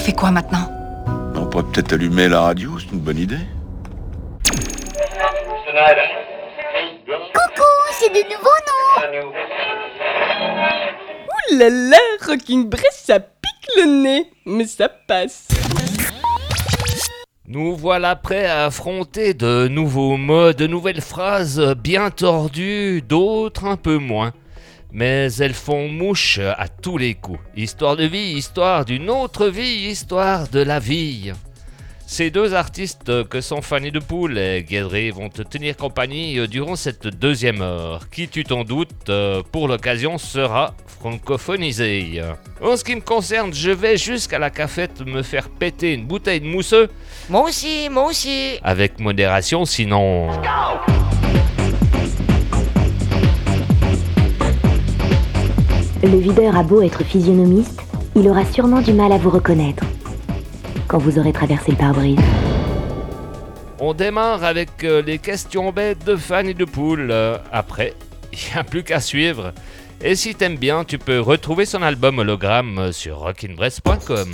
fait quoi maintenant On pourrait peut-être allumer la radio, c'est une bonne idée. Coucou, c'est de nouveau non Ouh là là, Rocking Bress, ça pique le nez, mais ça passe. Nous voilà prêts à affronter de nouveaux mots, de nouvelles phrases bien tordues, d'autres un peu moins. Mais elles font mouche à tous les coups. Histoire de vie, histoire d'une autre vie, histoire de la vie. Ces deux artistes que sont Fanny de Poule et Guédré vont te tenir compagnie durant cette deuxième heure, qui tu t'en doutes, pour l'occasion sera francophonisée. En ce qui me concerne, je vais jusqu'à la cafette me faire péter une bouteille de mousseux, Moi aussi, moi aussi avec modération sinon... Le videur a beau être physionomiste, il aura sûrement du mal à vous reconnaître quand vous aurez traversé le pare-brise. On démarre avec euh, les questions bêtes de Fanny de Poule. Euh, Après, il n'y a plus qu'à suivre. Et si t'aimes bien, tu peux retrouver son album hologramme sur rockinbress.com.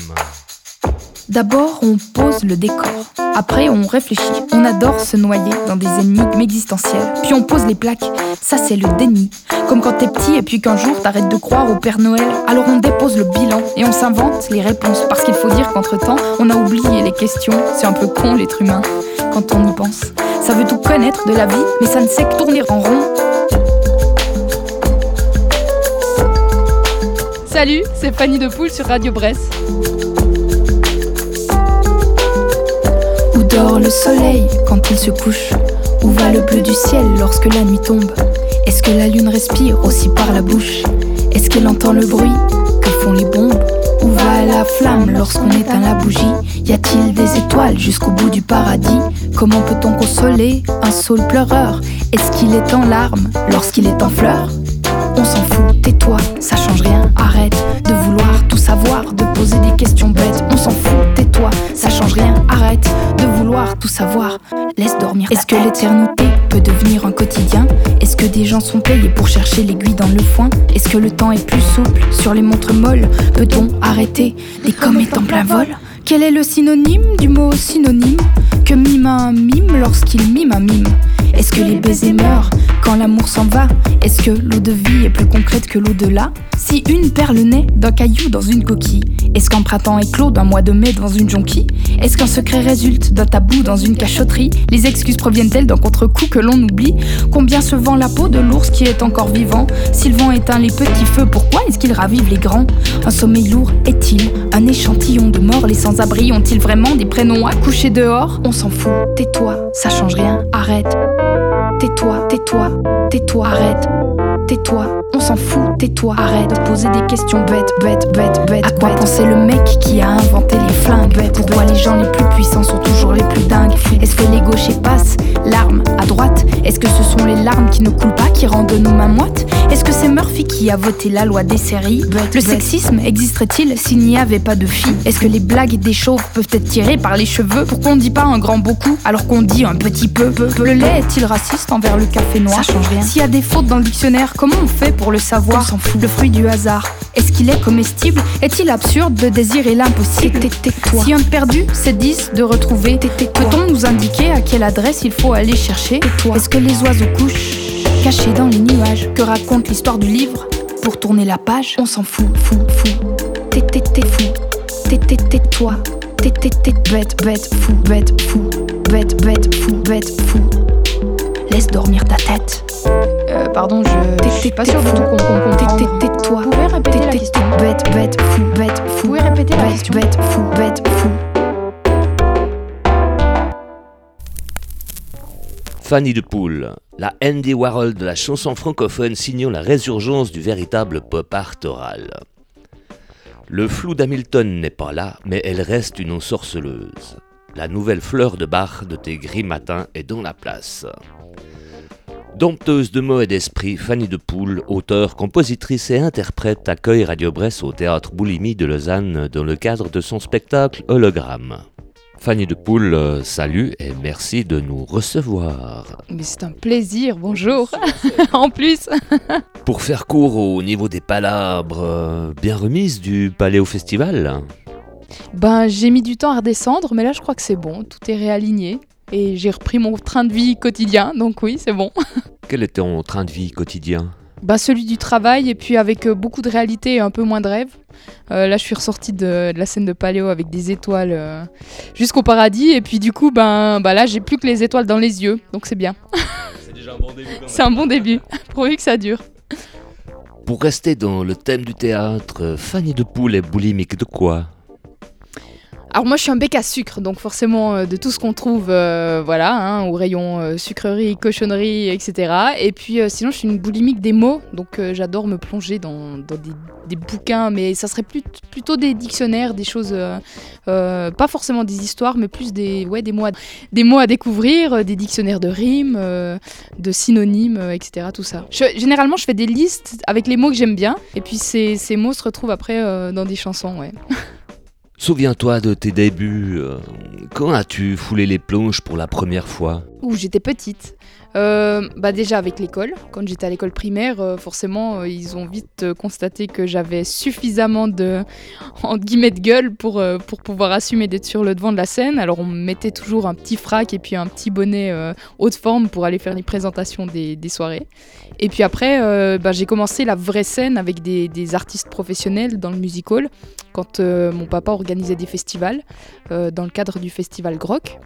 D'abord, on pose le décor. Après, on réfléchit. On adore se noyer dans des énigmes existentielles. Puis on pose les plaques. Ça, c'est le déni. Comme quand t'es petit et puis qu'un jour t'arrêtes de croire au Père Noël. Alors on dépose le bilan et on s'invente les réponses. Parce qu'il faut dire qu'entre temps, on a oublié les questions. C'est un peu con l'être humain quand on y pense. Ça veut tout connaître de la vie, mais ça ne sait que tourner en rond. Salut, c'est Fanny de Poule sur Radio Bresse. Dort le soleil quand il se couche. Où va le bleu du ciel lorsque la nuit tombe? Est-ce que la lune respire aussi par la bouche? Est-ce qu'elle entend le bruit que font les bombes? Où va la flamme lorsqu'on éteint la bougie? Y a-t-il des étoiles jusqu'au bout du paradis? Comment peut-on consoler un saule pleureur? Est-ce qu'il est en larmes lorsqu'il est en fleurs? On s'en fout, tais-toi, ça change rien. Arrête de vouloir tout savoir, de poser des questions bêtes. On s'en fout, tais-toi, ça change rien. Arrête de vouloir tout savoir. Laisse dormir. Est-ce que l'éternité peut devenir un quotidien? Est-ce que des gens sont payés pour chercher l'aiguille dans le foin? Est-ce que le temps est plus souple sur les montres molles? Peut-on arrêter les comètes en plein vol? Quel est le synonyme du mot synonyme? Que mime un mime lorsqu'il mime un mime Est-ce que les baisers meurent quand l'amour s'en va Est-ce que l'eau de vie est plus concrète que l'au-delà? Si une perle naît d'un caillou dans une coquille Est-ce qu'un printemps éclot d'un mois de mai dans une jonquille? Est-ce qu'un secret résulte d'un tabou dans une cachotterie? Les excuses proviennent-elles d'un contre-coup que l'on oublie? Combien se vend la peau de l'ours qui est encore vivant? S'ils vont éteint les petits feux, pourquoi est-ce qu'ils ravivent les grands? Un sommeil lourd est-il un échantillon de morts Les sans-abri ont-ils vraiment des prénoms à coucher dehors? On s'en fout, tais-toi, ça change rien, arrête Tais-toi, tais-toi, tais-toi, arrête. Tais-toi, on s'en fout, tais-toi, arrête de poser des questions bêtes, bêtes, bêtes, bêtes. À quoi penser le mec qui a inventé les flingues? Pourquoi les gens les plus puissants sont toujours les plus dingues. Est-ce que les gauchers passent l'arme à droite? Est-ce que ce sont les larmes qui ne coulent pas qui rendent nos mains moites? Est-ce que c'est Murphy qui a voté la loi des séries? Le sexisme existerait-il s'il n'y avait pas de filles? Est-ce que les blagues des chauves peuvent être tirées par les cheveux? Pourquoi on dit pas un grand beaucoup alors qu'on dit un petit peu. Le lait est-il raciste envers le café noir? Ça change rien. S'il y a des fautes dans le dictionnaire, comment on fait pour le savoir On s'en fout. Le fruit du hasard. Est-ce qu'il est comestible? Est-il absurde de désirer l'impossible? Si un de perdu, c'est 10 de retrouver. Peut-on nous indiquer à quelle adresse il faut aller chercher? Est-ce que les oiseaux couchent cachés dans les nuages? Que raconte l'histoire du livre Pour tourner la page, on s'en fout, fou, fou. T'es, fou. T'es, toi. T'es bête, bête, fou, bête, fou. Bête, bête, fou, bête, fou. Laisse dormir ta tête. Pardon, je. Suis pas sûre de fou. tout com- com- T'es, comprendre. t'es, t'es toi. Vous pouvez répéter T'es, la t'es, question t'es bête, bête, fou, bête, fou. Vous pouvez répéter la Bête, question bête, fou, bête, fou. Fanny de Poule, la Andy Warhol de la chanson francophone signant la résurgence du véritable pop art oral. Le flou d'Hamilton n'est pas là, mais elle reste une ensorceleuse. La nouvelle fleur de Bach de tes gris matins est dans la place. Dompteuse de mots et d'esprit, Fanny de Poule, auteure, compositrice et interprète, accueille Radio Bresse au théâtre Boulimie de Lausanne dans le cadre de son spectacle Hologramme. Fanny de Poule, euh, salut et merci de nous recevoir. Mais c'est un plaisir, bonjour. en plus. Pour faire court au niveau des palabres euh, bien remises du Palais au Festival, Ben, j'ai mis du temps à redescendre, mais là, je crois que c'est bon. Tout est réaligné. Et j'ai repris mon train de vie quotidien, donc oui, c'est bon. Quel était ton train de vie quotidien ben, Celui du travail, et puis avec euh, beaucoup de réalité et un peu moins de rêve. Euh, là, je suis ressortie de, la scène de Paléo avec des étoiles euh, jusqu'au paradis, et puis du coup, ben, ben là, j'ai plus que les étoiles dans les yeux, donc c'est bien. C'est déjà un bon début. c'est un bon début, pourvu que ça dure. Pour rester dans le thème du théâtre, Fanny de Poule est boulimique de quoi? Alors moi je suis un bec à sucre, donc forcément euh, de tout ce qu'on trouve, euh, voilà, hein, au rayon euh, sucrerie, cochonnerie, etc. Et puis sinon je suis une boulimique des mots, donc j'adore me plonger dans, des, bouquins, mais ça serait plutôt des dictionnaires, des choses, pas forcément des histoires, mais plus des, ouais, des, mots, à, des mots à découvrir, des dictionnaires de rimes, de synonymes, etc. Tout ça. généralement je fais des listes avec les mots que j'aime bien, et puis ces, ces mots se retrouvent après dans des chansons, ouais. Souviens-toi de tes débuts. Euh, quand as-tu foulé les planches pour la première fois? Où j'étais petite. Euh, bah déjà avec l'école, quand j'étais à l'école primaire, euh, forcément ils ont vite constaté que j'avais suffisamment de, en guillemets gueule pour, pour pouvoir assumer d'être sur le devant de la scène. Alors on me mettait toujours un petit frac et puis un petit bonnet haute forme pour aller faire les présentations des, des soirées. Et puis après bah, j'ai commencé la vraie scène avec des, des artistes professionnels dans le music hall quand mon papa organisait des festivals dans le cadre du festival Groc.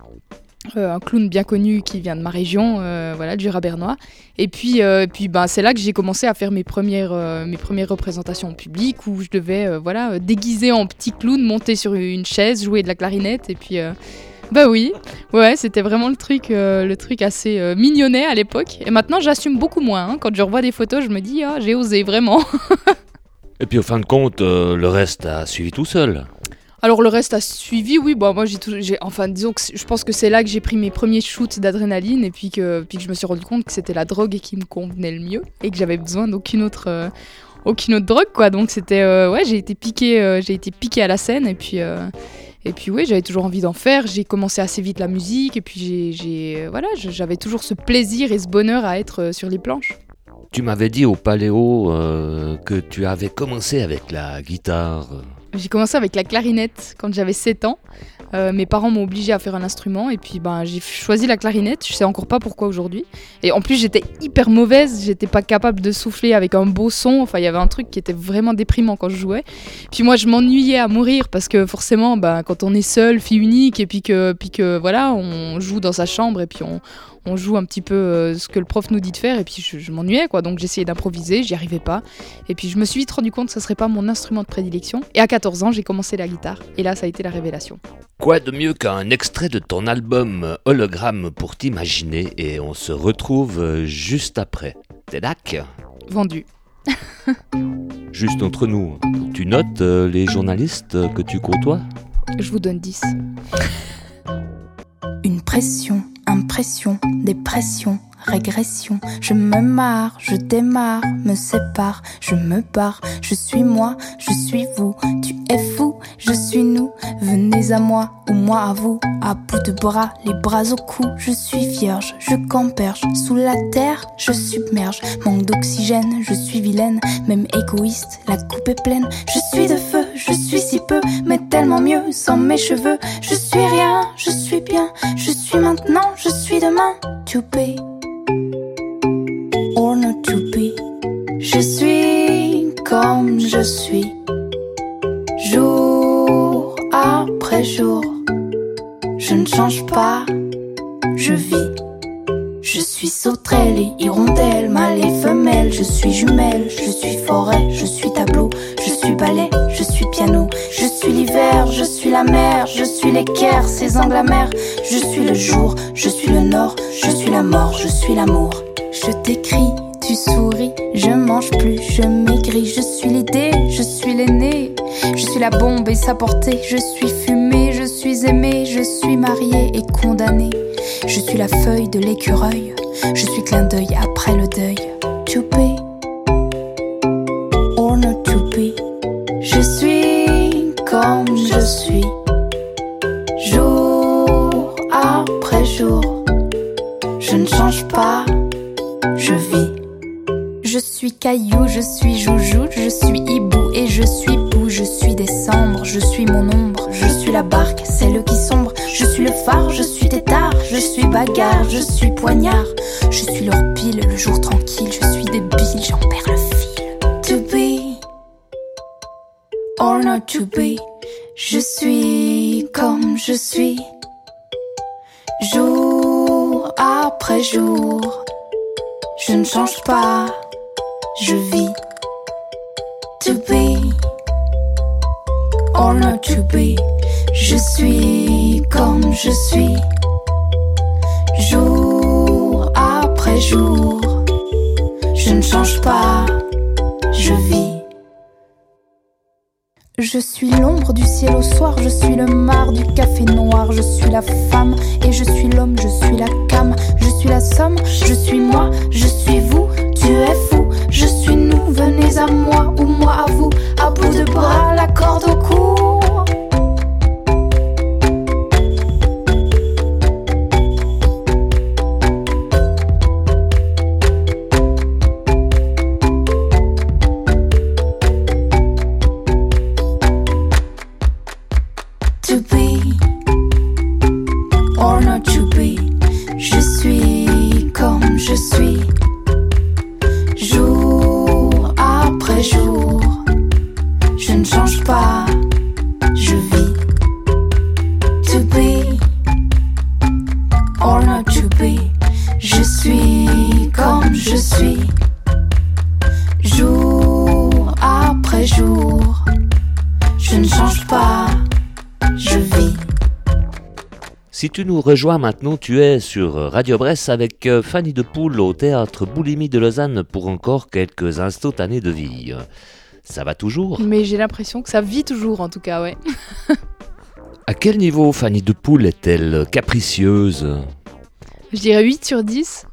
Euh, un clown bien connu qui vient de ma région, euh, voilà, du Rabernois. Et puis, euh, puis ben, c'est là que j'ai commencé à faire mes premières, mes premières représentations en public où je devais voilà, déguiser en petit clown, monter sur une chaise, jouer de la clarinette. Et puis, bah oui, ouais, c'était vraiment le truc, le truc assez mignonnet à l'époque. Et maintenant, j'assume beaucoup moins. Hein. Quand je revois des photos, je me dis, ah, j'ai osé vraiment. et puis, au fin de compte, le reste a suivi tout seul. Alors le reste a suivi, oui. Bon, moi j'ai, enfin disons que je pense que c'est là que j'ai pris mes premiers shoots d'adrénaline et puis que, puis je me suis rendu compte que c'était la drogue qui me convenait le mieux et que j'avais besoin d'aucune autre, euh, aucune autre drogue quoi. Donc c'était, euh, ouais, j'ai été piqué, euh, j'ai été piqué à la scène et puis. et puis oui, j'avais toujours envie d'en faire. J'ai commencé assez vite la musique et puis j'ai, voilà, j'avais toujours ce plaisir et ce bonheur à être sur les planches. Tu m'avais dit au Paléo que tu avais commencé avec la guitare. J'ai commencé avec la clarinette quand j'avais 7 ans. Euh, mes parents m'ont obligé à faire un instrument et puis ben, j'ai choisi la clarinette. Je sais encore pas pourquoi aujourd'hui. Et en plus, j'étais hyper mauvaise. J'étais pas capable de souffler avec un beau son. Enfin, il y avait un truc qui était vraiment déprimant quand je jouais. Puis moi, je m'ennuyais à mourir parce que forcément, ben, quand on est seul, fille unique, et puis que, puis que voilà, on joue dans sa chambre et puis on, on joue un petit peu euh, ce que le prof nous dit de faire et puis je, m'ennuyais quoi. Donc j'essayais d'improviser j'y arrivais pas. Et puis je me suis vite rendu compte que ce serait pas mon instrument de prédilection. Et à 14 ans j'ai commencé la guitare. Et là ça a été la révélation. Quoi de mieux qu'un extrait de ton album hologramme pour t'imaginer et on se retrouve euh, juste après. T'es d'accord? Vendu. Juste entre nous. Tu notes euh, les journalistes que tu côtoies? Je vous donne 10 une pression Impression, dépression, régression. Je me marre, je démarre, me sépare, je me barre. Je suis moi, je suis vous. Tu es fou, je suis nous. Venez à moi ou moi à vous. À bout de bras, les bras au cou. Je suis vierge, je camperge. Sous la terre, je submerge. Manque d'oxygène, je suis vilaine. Même égoïste, la coupe est pleine. Je suis de feu, je suis si peu, mais tellement mieux sans mes cheveux. Je suis rien, je suis bien. Je suis maintenant, je suis demain. To Je suis comme je suis. Jour après jour. Je ne change pas, je vis. Je suis sauterelle et hirondelle, mâle et femelle, je suis jumelle, je suis forêt, je suis tableau, je suis ballet, je suis piano, je suis l'hiver, je suis la mer, je suis l'équerre, ces angles amers, je suis le jour, je suis le nord, je suis la mort, je suis l'amour. Je t'écris, tu souris, je mange plus, je maigris, je suis l'idée, je suis l'aîné, je suis la bombe et sa portée, je suis fumée, je suis aimée, je suis mariée et condamnée. Je suis la feuille de l'écureuil, je suis clin d'œil après le deuil. To je suis le mar du café noir, je suis la femme et je suis l'homme, je suis la cam, je suis la somme, je suis moi, je suis vous, tu es fou, je suis nous, venez à moi ou moi à vous, à bout de bras, la corde au cou. Tu nous rejoins maintenant, tu es sur Radio Brest avec euh, Fanny de Poule au théâtre Boulimie de Lausanne pour encore quelques instantanés de vie. Ça va toujours? Mais j'ai l'impression que ça vit toujours, en tout cas, ouais. À quel niveau Fanny de Poule est-elle capricieuse? Je dirais 8 sur 10.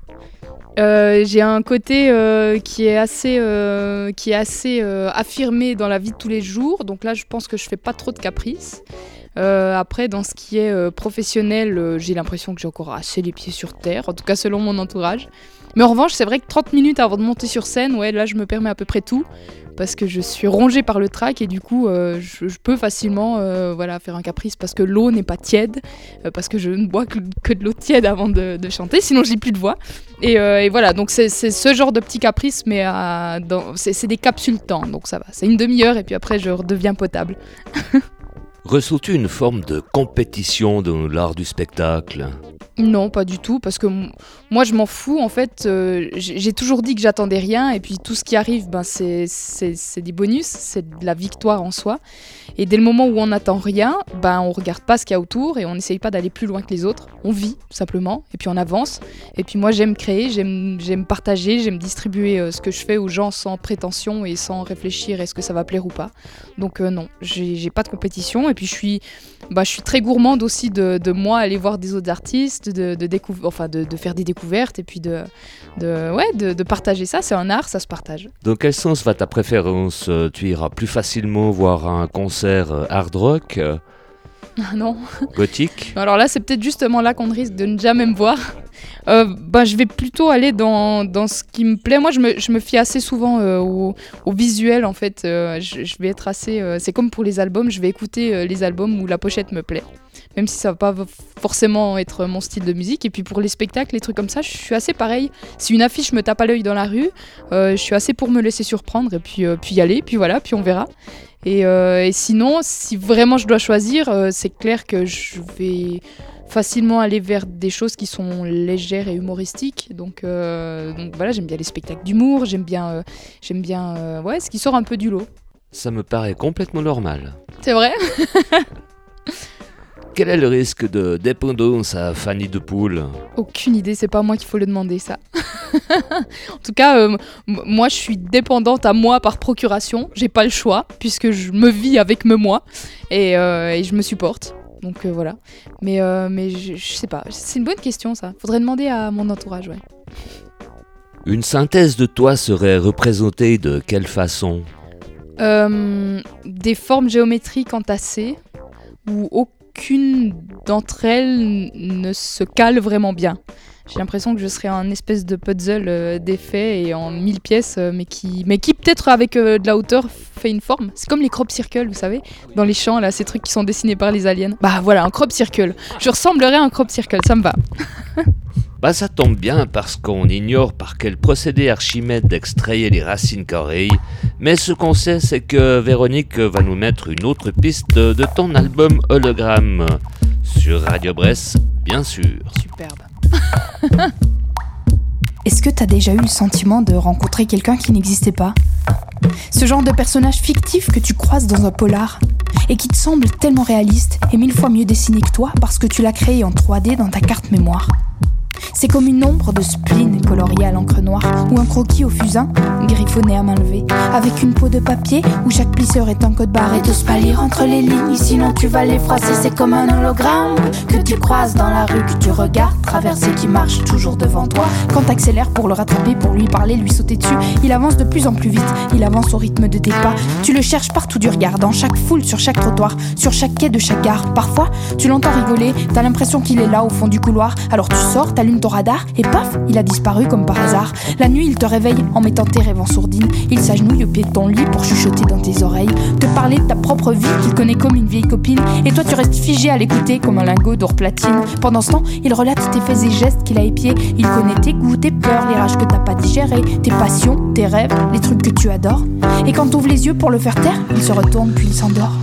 Euh, j'ai un côté euh, qui est assez, euh, qui est assez affirmé dans la vie de tous les jours. Donc là, je pense que je fais pas trop de caprices. Euh, après, dans ce qui est euh, professionnel, euh, j'ai l'impression que j'ai encore assez les pieds sur terre, en tout cas selon mon entourage. Mais en revanche, c'est vrai que 30 minutes avant de monter sur scène, ouais, là, je me permets à peu près tout. Parce que je suis rongée par le trac et du coup, je, peux facilement voilà, faire un caprice parce que l'eau n'est pas tiède, parce que je ne bois que, de l'eau tiède avant de, chanter, sinon j'ai plus de voix. Et, voilà, donc c'est ce genre de petit caprice, mais c'est des capsules temps, donc ça va. C'est une demi-heure et puis après, je redeviens potable. Ressens-tu une forme de compétition dans l'art du spectacle Non, pas du tout, parce que moi je m'en fous. En fait, euh, j'ai toujours dit que j'attendais rien, et puis tout ce qui arrive, ben, c'est des bonus, c'est de la victoire en soi. Et dès le moment où on n'attend rien, ben, on regarde pas ce qu'il y a autour et on n'essaye pas d'aller plus loin que les autres. On vit simplement, et puis on avance. Et puis moi j'aime créer, j'aime partager, j'aime distribuer euh, ce que je fais aux gens sans prétention et sans réfléchir est-ce que ça va plaire ou pas. Donc euh, non, j'ai pas de compétition, et puis je suis bah, je suis très gourmande aussi de moi aller voir des autres artistes, de, de, découv- enfin de, de faire des découvertes et puis de, de, ouais, de, de partager ça. C'est un art, ça se partage. Dans quel sens va ta préférence Euh, Tu iras plus facilement voir un concert euh, hard rock, euh, Ah non. gothique? Alors là, c'est peut-être justement là qu'on risque de ne jamais me voir. Euh, bah, je vais plutôt aller dans, dans ce qui me plaît. Moi, je me, je me fie assez souvent euh, au, au visuel, en fait. Euh, je, je vais être assez... c'est comme pour les albums, je vais écouter les albums où la pochette me plaît. Même si ça va pas forcément être mon style de musique. Et puis pour les spectacles, les trucs comme ça, je suis assez pareil. Si une affiche me tape à l'œil dans la rue, euh, je suis assez pour me laisser surprendre et puis, euh, puis y aller. Puis voilà, puis on verra. Et, euh, et sinon, si vraiment je dois choisir, euh, c'est clair que je vais facilement aller vers des choses qui sont légères et humoristiques. Donc, donc voilà, j'aime bien les spectacles d'humour, j'aime bien, j'aime bien ouais, ce qui sort un peu du lot. Ça me paraît complètement normal. C'est vrai? Quel est le risque de dépendance à Fanny de Poule Aucune idée, c'est pas moi qu'il faut le demander ça. en tout cas, euh, moi je suis dépendante à moi par procuration, j'ai pas le choix puisque je me vis avec me moi et, euh, et je me supporte. Donc euh, voilà. Mais, mais je, je sais pas, c'est une bonne question ça. Faudrait demander à mon entourage, ouais. Une synthèse de toi serait représentée de quelle façon? Euh, des formes géométriques entassées où aucune d'entre elles ne se cale vraiment bien. J'ai l'impression que je serais un espèce de puzzle euh, défait et en mille pièces, euh, mais qui, mais qui peut-être avec euh, de la hauteur fait une forme. C'est comme les crop circles, vous savez, dans les champs, là, ces trucs qui sont dessinés par les aliens. Bah voilà, un crop circle. Je ressemblerais à un crop circle, ça me va. Bah ça tombe bien parce qu'on ignore par quel procédé Archimède extrayait les racines qu'oreilles, mais ce qu'on sait c'est que Véronique va nous mettre une autre piste de ton album Hologramme sur Radio Bresse, bien sûr. Superbe. Est-ce que t'as déjà eu le sentiment de rencontrer quelqu'un qui n'existait pas? Ce genre de personnage fictif que tu croises dans un polar et qui te semble tellement réaliste et mille fois mieux dessiné que toi parce que tu l'as créé en 3D dans ta carte mémoire? C'est comme une ombre de spleen coloriée à l'encre noire ou un croquis au fusain, griffonné à main levée, avec une peau de papier où chaque plisseur est un code barre et de pas lire entre les lignes, sinon tu vas les froisser, c'est comme un hologramme que tu croises dans la rue, que tu regardes traverser, qui marche toujours devant toi. Quand t'accélères pour le rattraper, pour lui parler, lui sauter dessus, il avance de plus en plus vite, il avance au rythme de tes pas. Tu le cherches partout du regard, dans chaque foule, sur chaque trottoir, sur chaque quai de chaque gare. Parfois, tu l'entends rigoler, t'as l'impression qu'il est là au fond du couloir, alors tu sors, t'allumes ton radar et paf, il a disparu comme par hasard. La nuit, il te réveille en mettant tes rêves en sourdine. Il s'agenouille au pied de ton lit pour chuchoter dans tes oreilles, te parler de ta propre vie qu'il connaît comme une vieille copine. Et toi, tu restes figé à l'écouter comme un lingot d'or platine. Pendant ce temps, il relate tes faits et gestes qu'il a épiés. Il connaît tes goûts, tes peurs, les rages que t'as pas digérées, tes passions, tes rêves, les trucs que tu adores. Et quand t'ouvres les yeux pour le faire taire, il se retourne puis il s'endort.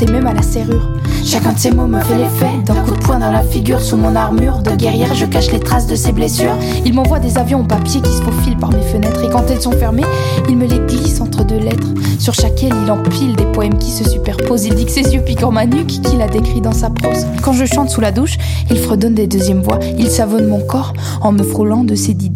Et même à la serrure. Chacun de ses mots me fait l'effet d'un coup de poing dans la figure sous mon armure. De guerrière, je cache les traces de ses blessures. Il m'envoie des avions en papier qui se faufilent par mes fenêtres. Et quand elles sont fermées, il me les glisse entre deux lettres. Sur chaquelle, il empile des poèmes qui se superposent. Il dit que ses yeux piquent en ma nuque, qu'il a décrit dans sa prose. Quand je chante sous la douche, il fredonne des deuxièmes voix. Il savonne mon corps en me frôlant de ses dix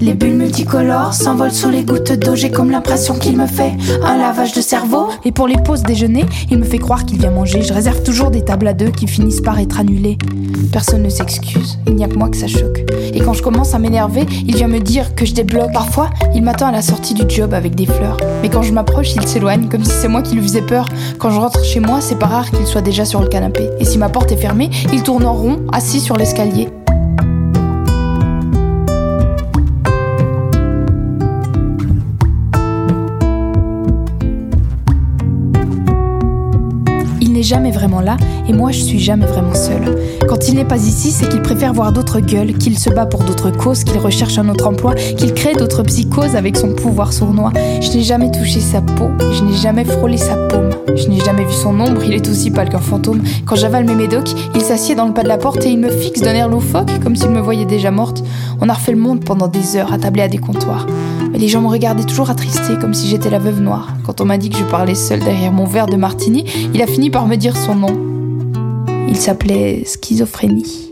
Les bulles multicolores s'envolent sous les gouttes d'eau. J'ai comme l'impression qu'il me fait un lavage de cerveau. Et pour les pauses déjeuner, il me fait croire qu'il vient manger. Je réserve toujours des tables à deux qui finissent par être annulées. Personne ne s'excuse, il n'y a que moi que ça choque. Et quand je commence à m'énerver, il vient me dire que je débloque. Parfois, il m'attend à la sortie du job avec des fleurs. Mais quand je m'approche, il s'éloigne comme si c'est moi qui lui faisais peur. Quand je rentre chez moi, c'est pas rare qu'il soit déjà sur le canapé. Et si ma porte est fermée, il tourne en rond, assis sur l'escalier. Jamais vraiment là et moi je suis jamais vraiment seule. Quand il n'est pas ici, c'est qu'il préfère voir d'autres gueules, qu'il se bat pour d'autres causes, qu'il recherche un autre emploi, qu'il crée d'autres psychoses avec son pouvoir sournois. Je n'ai jamais touché sa peau, je n'ai jamais frôlé sa paume. Je n'ai jamais vu son ombre, il est aussi pâle qu'un fantôme. Quand j'avale mes médocs, il s'assied dans le pas de la porte et il me fixe d'un air loufoque, comme s'il me voyait déjà morte. On a refait le monde pendant des heures, attablé à des comptoirs. Les gens me regardaient toujours attristés, comme si j'étais la veuve noire. Quand on m'a dit que je parlais seule derrière mon verre de martini, il a fini par me dire son nom. Il s'appelait Schizophrénie.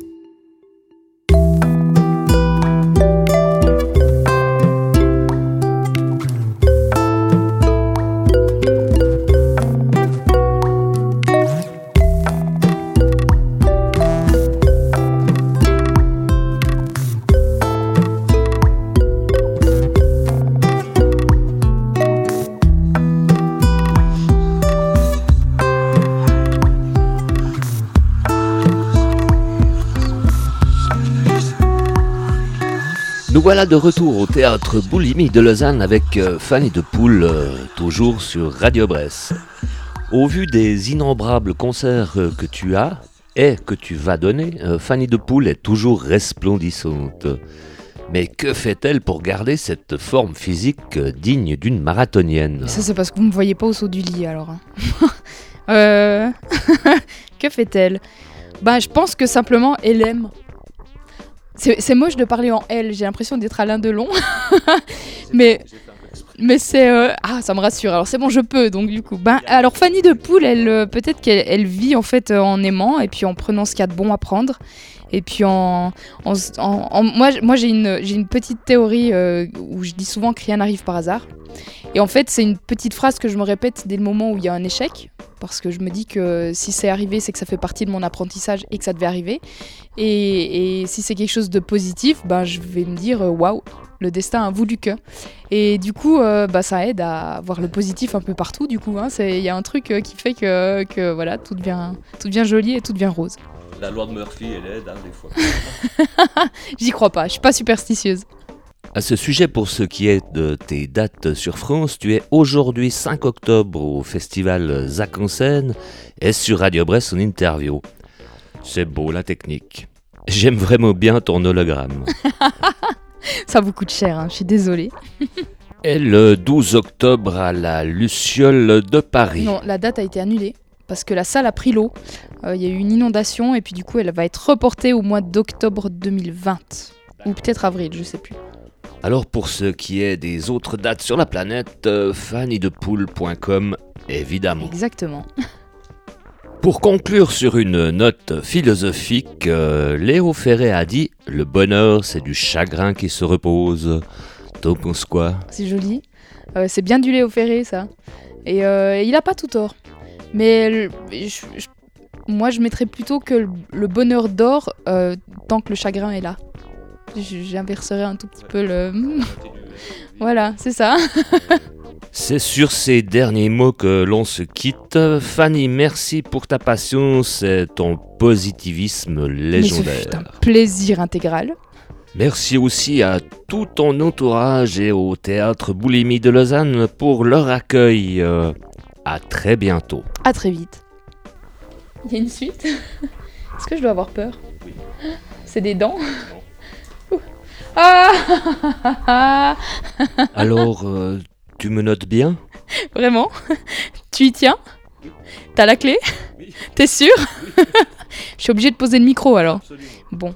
Voilà de retour au théâtre Boulimie de Lausanne avec euh, Fanny de Poule, euh, toujours sur Radio Bresse. Au vu des innombrables concerts euh, que tu as et que tu vas donner, Fanny de Poule est toujours resplendissante. Mais que fait-elle pour garder cette forme physique digne d'une marathonienne? Ça, c'est parce que vous me voyez pas au saut du lit alors. hein. Que fait-elle? Bah, je pense que simplement elle aime. C'est moche de parler en elle, j'ai l'impression d'être Alain Delon. Mais Mais c'est euh, ah ça me rassure. Alors c'est bon, je peux. Donc du coup, ben alors Fanny de Poule, elle euh, peut-être qu'elle elle vit en fait euh, en aimant et puis en prenant ce qu'il y a de bon à prendre. Et puis en, en, en- en- moi moi j'ai une une petite théorie euh, où je dis souvent que rien n'arrive par hasard. Et en fait c'est une petite phrase que je me répète dès le moment où il y a un échec parce que je me dis que si c'est arrivé c'est que ça fait partie de mon apprentissage et que ça devait arriver. Et, et si c'est quelque chose de positif, ben je vais me dire euh, waouh le destin a voulu que. Et du coup, euh, bah, ça aide à voir le positif un peu partout. Du coup, hein. Il y a un truc euh, qui fait que, que voilà, tout devient, tout devient joli et tout devient rose. La loi de Murphy, elle aide, hein, des fois. J'y crois pas, je suis pas superstitieuse. À ce sujet, pour ce qui est de tes dates sur France, tu es aujourd'hui 5 octobre au festival Zach en scène et sur Radio Brest en interview. C'est beau la technique. J'aime vraiment bien ton hologramme. Ça vous coûte cher, hein, je suis désolée. Et le 12 octobre à la Luciole de Paris. Non, la date a été annulée parce que la salle a pris l'eau. Euh, Il y a eu une inondation et puis du coup, elle va être reportée au mois d'octobre 2020. Ou peut-être avril, je sais plus. Alors pour ce qui est des autres dates sur la planète, euh, fannydepoule.com évidemment. Exactement. Pour conclure sur une note philosophique, euh, Léo Ferré a dit Le bonheur, c'est du chagrin qui se repose. T'en penses quoi? C'est joli. Euh, c'est bien du Léo Ferré, ça. Et euh, il a pas tout tort. Mais le- je- je- moi, je mettrais plutôt que le, le bonheur dort tant que le chagrin est là. J- J'inverserais un tout petit peu le. voilà, c'est ça. C'est sur ces derniers mots que l'on se quitte. Fanny, merci pour ta patience et ton positivisme Mais ce fut un légendaire. plaisir intégral. Merci aussi à tout ton entourage et au théâtre Boulimie de Lausanne pour leur accueil. Euh, à très bientôt. À très vite. Il y a une suite? Est-ce que je dois avoir peur? C'est des dents? Ah Alors, euh, tu me notes bien Vraiment Tu y tiens T'as la clé T'es sûr Je suis obligée de poser le micro alors. Bon.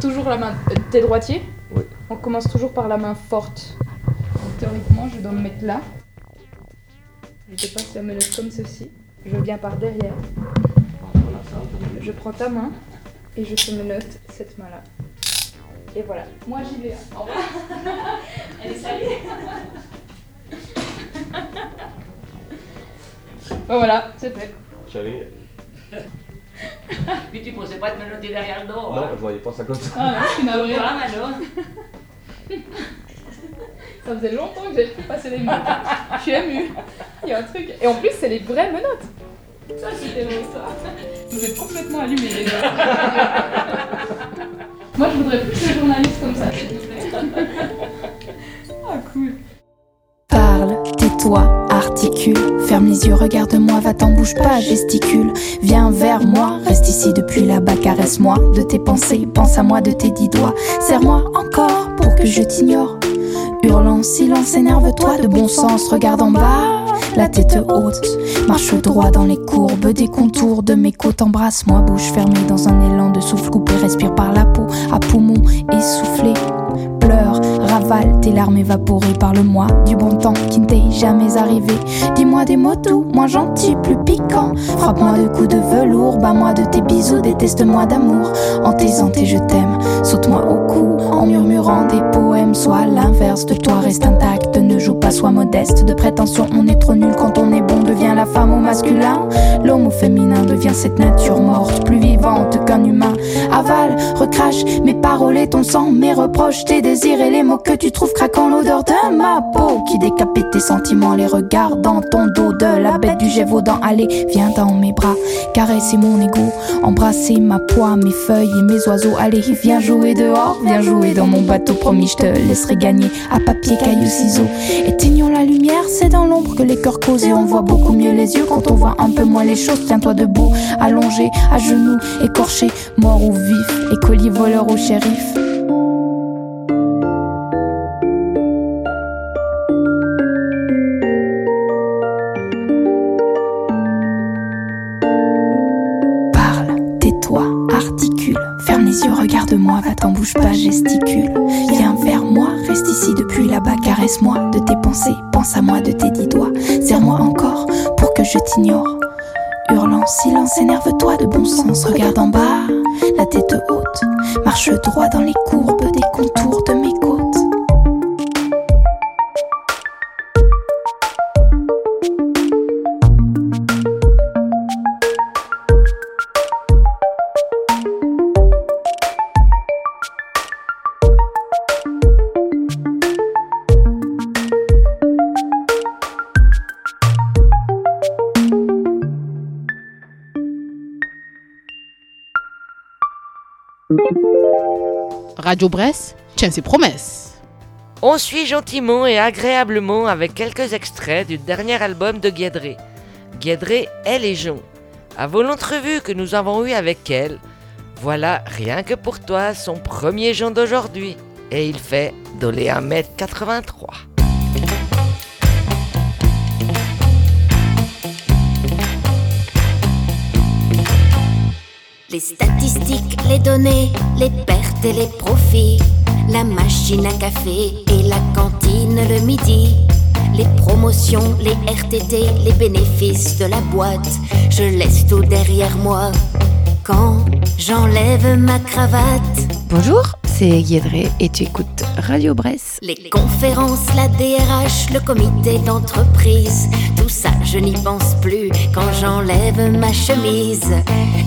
Toujours la main. euh, T'es droitier Oui. On commence toujours par la main forte. Théoriquement, je dois me mettre là. Je sais pas si ça me laisse comme ceci. Je viens par derrière. Je prends ta main et je te me note cette main-là. Et voilà. Moi j'y vais. Au revoir. Allez, salut Oh, voilà, c'est fait. Puis tu pensais pas te me noter derrière le dos. Non, je voyais pas ça comme ça. Ah, je suis navrée. Ah, Mano. Ça faisait longtemps que j'avais plus passé les menottes. Je suis émue. Il y a un truc. Et en plus, c'est les vraies menottes. Ça, c'était vrai, ça. Vous êtes complètement allumés, les gars. Moi, je voudrais plus de journalistes comme ça, s'il plaît. Ah, cool. Parle, tais-toi, articule. Ferme les yeux, regarde-moi, va-t'en, bouge pas, gesticule. Viens vers moi, reste ici depuis là-bas, caresse-moi de tes pensées, pense à moi de tes dix doigts. Serre-moi encore pour que je t'ignore. Hurlant, silence, énerve-toi de bon sens, regarde en bas, la tête haute. Marche droit dans les courbes des contours de mes côtes, embrasse-moi, bouche fermée dans un élan de souffle coupé, respire par la peau, à poumon essoufflé. Pleure, ravale tes larmes évaporées, parle-moi du bon temps qui ne t'est jamais arrivé. Dis-moi des mots doux, moins gentils, plus piquants. Frappe-moi de coups de velours, bats-moi de tes bisous, déteste-moi d'amour. En taisant tes je t'aime, saute-moi au cou en murmurant des poèmes. Sois l'inverse de toi, reste intact, ne joue pas, sois modeste. De prétention, on est trop nul quand on est bon, devient la femme au masculin. L'homme au féminin devient cette nature morte, plus vivante qu'un humain. Avale, recrache mes paroles et ton sang, mes reproches, tes désirs et les mots que tu trouves craquant l'odeur de ma peau qui décapite tes sentiments, les regards dans ton dos de la bête du Gévaudan. Allez, viens dans mes bras, caresser mon ego, embrasser ma poix, mes feuilles et mes oiseaux. Allez, viens jouer dehors, viens jouer dans mon bateau, promis, je te laisserai gagner à papier, cailloux, ciseaux. Éteignons la lumière, c'est dans l'ombre que les cœurs causent et on voit beaucoup mieux les yeux quand on voit un peu moins les choses. Tiens-toi debout, allongé, à genoux, écorché, mort ou vif, écolier, voleur ou shérif. Parle, tais-toi. toi, articule. Ferme les yeux, regarde-moi, va t'en bouge pas, gesticule. Viens vers moi, reste ici depuis là-bas, caresse-moi de tes pensées, pense à moi de tes dix doigts. Serre-moi encore pour que je t'ignore. Hurlant, silence, énerve-toi de bon sens, regarde en bas, la tête haute. Marche droit dans les courbes des contours de mes Radio Brest tient ses promesses. On suit gentiment et agréablement avec quelques extraits du dernier album de Guédré. Guédré est Légion. Vos l'entrevue que nous avons eue avec elle, voilà rien que pour toi son premier Jean d'aujourd'hui. Et il fait dolé 1m83. Les statistiques, les données, les pertes et les profits, la machine à café et la cantine le midi, les promotions, les RTT, les bénéfices de la boîte, je laisse tout derrière moi. Quand j'enlève ma cravate. Bonjour, c'est Guédré et tu écoutes Radio Brest. Les conférences, la DRH, le comité d'entreprise, tout ça je n'y pense plus quand j'enlève ma chemise.